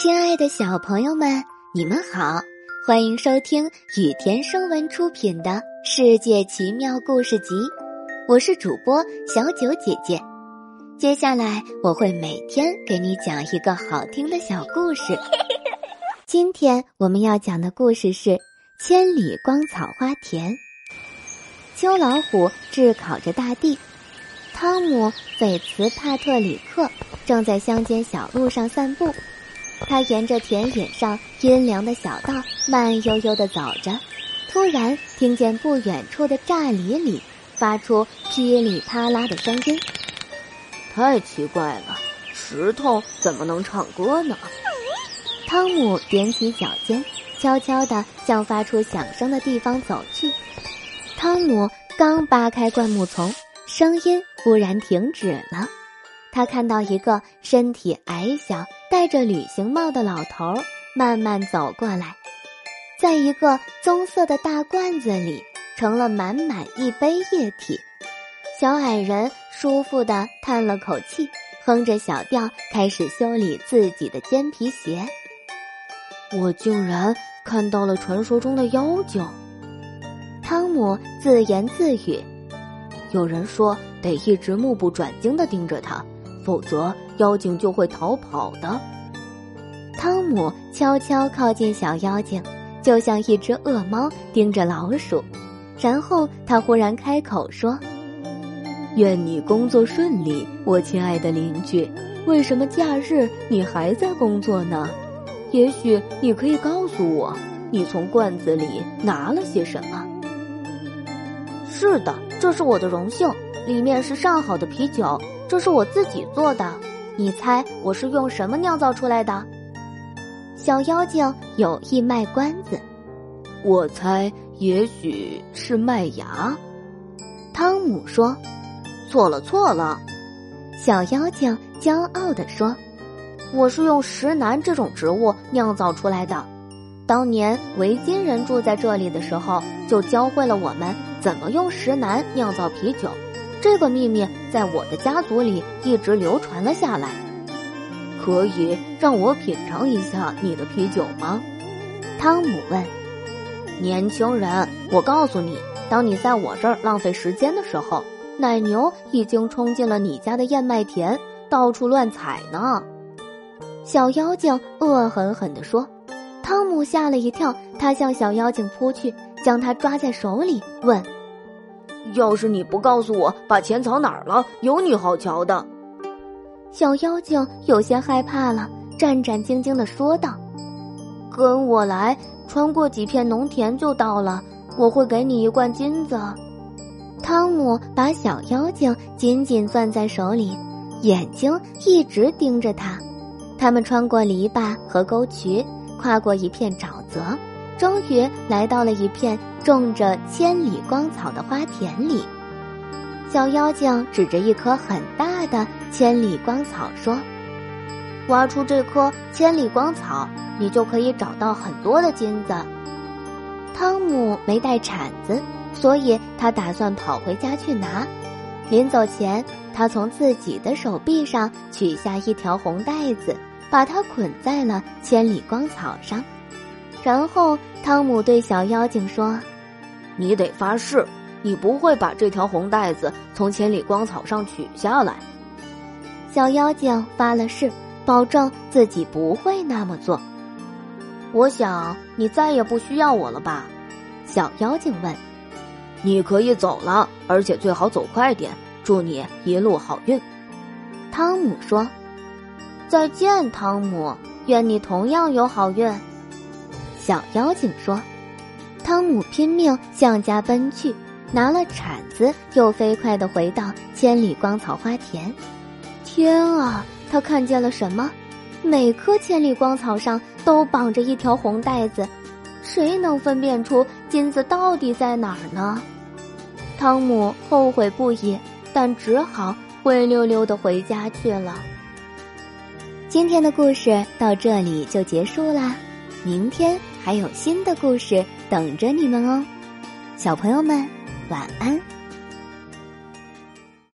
亲爱的小朋友们，你们好，欢迎收听雨田声文出品的《世界奇妙故事集》，我是主播小九姐姐。接下来我会每天给你讲一个好听的小故事。今天我们要讲的故事是《千里光草花田》。秋老虎炙烤着大地，汤姆·费茨帕特里克正在乡间小路上散步。他沿着田野上阴凉的小道慢悠悠地走着，突然听见不远处的栅篱里发出噼里啪啦的声音。太奇怪了，石头怎么能唱歌呢？汤姆踮起脚尖，悄悄地向发出响声的地方走去。汤姆刚扒开灌木丛，声音忽然停止了。他看到一个身体矮小。戴着旅行帽的老头慢慢走过来，在一个棕色的大罐子里盛了满满一杯液体。小矮人舒服地叹了口气，哼着小调开始修理自己的尖皮鞋。我竟然看到了传说中的妖精！汤姆自言自语。有人说得一直目不转睛地盯着他。否则，妖精就会逃跑的。汤姆悄悄靠近小妖精，就像一只恶猫盯着老鼠。然后他忽然开口说：“愿你工作顺利，我亲爱的邻居。为什么假日你还在工作呢？也许你可以告诉我，你从罐子里拿了些什么？”“是的，这是我的荣幸，里面是上好的啤酒。”这是我自己做的，你猜我是用什么酿造出来的？小妖精有意卖关子，我猜也许是麦芽。汤姆说：“错了，错了。”小妖精骄傲地说：“我是用石楠这种植物酿造出来的。当年维京人住在这里的时候，就教会了我们怎么用石楠酿造啤酒。”这个秘密在我的家族里一直流传了下来。可以让我品尝一下你的啤酒吗？汤姆问。年轻人，我告诉你，当你在我这儿浪费时间的时候，奶牛已经冲进了你家的燕麦田，到处乱踩呢。小妖精恶狠狠地说。汤姆吓了一跳，他向小妖精扑去，将他抓在手里，问。要是你不告诉我把钱藏哪儿了，有你好瞧的。小妖精有些害怕了，战战兢兢的说道：“跟我来，穿过几片农田就到了，我会给你一罐金子。”汤姆把小妖精紧紧攥在手里，眼睛一直盯着他。他们穿过篱笆和沟渠，跨过一片沼泽。终于来到了一片种着千里光草的花田里，小妖精指着一棵很大的千里光草说：“挖出这棵千里光草，你就可以找到很多的金子。”汤姆没带铲子，所以他打算跑回家去拿。临走前，他从自己的手臂上取下一条红带子，把它捆在了千里光草上。然后，汤姆对小妖精说：“你得发誓，你不会把这条红带子从千里光草上取下来。”小妖精发了誓，保证自己不会那么做。我想你再也不需要我了吧？小妖精问。“你可以走了，而且最好走快点。祝你一路好运。”汤姆说。“再见，汤姆，愿你同样有好运。”小妖精说：“汤姆拼命向家奔去，拿了铲子，又飞快地回到千里光草花田。天啊，他看见了什么？每棵千里光草上都绑着一条红带子，谁能分辨出金子到底在哪儿呢？”汤姆后悔不已，但只好灰溜溜地回家去了。今天的故事到这里就结束啦，明天。还有新的故事等着你们哦，小朋友们，晚安。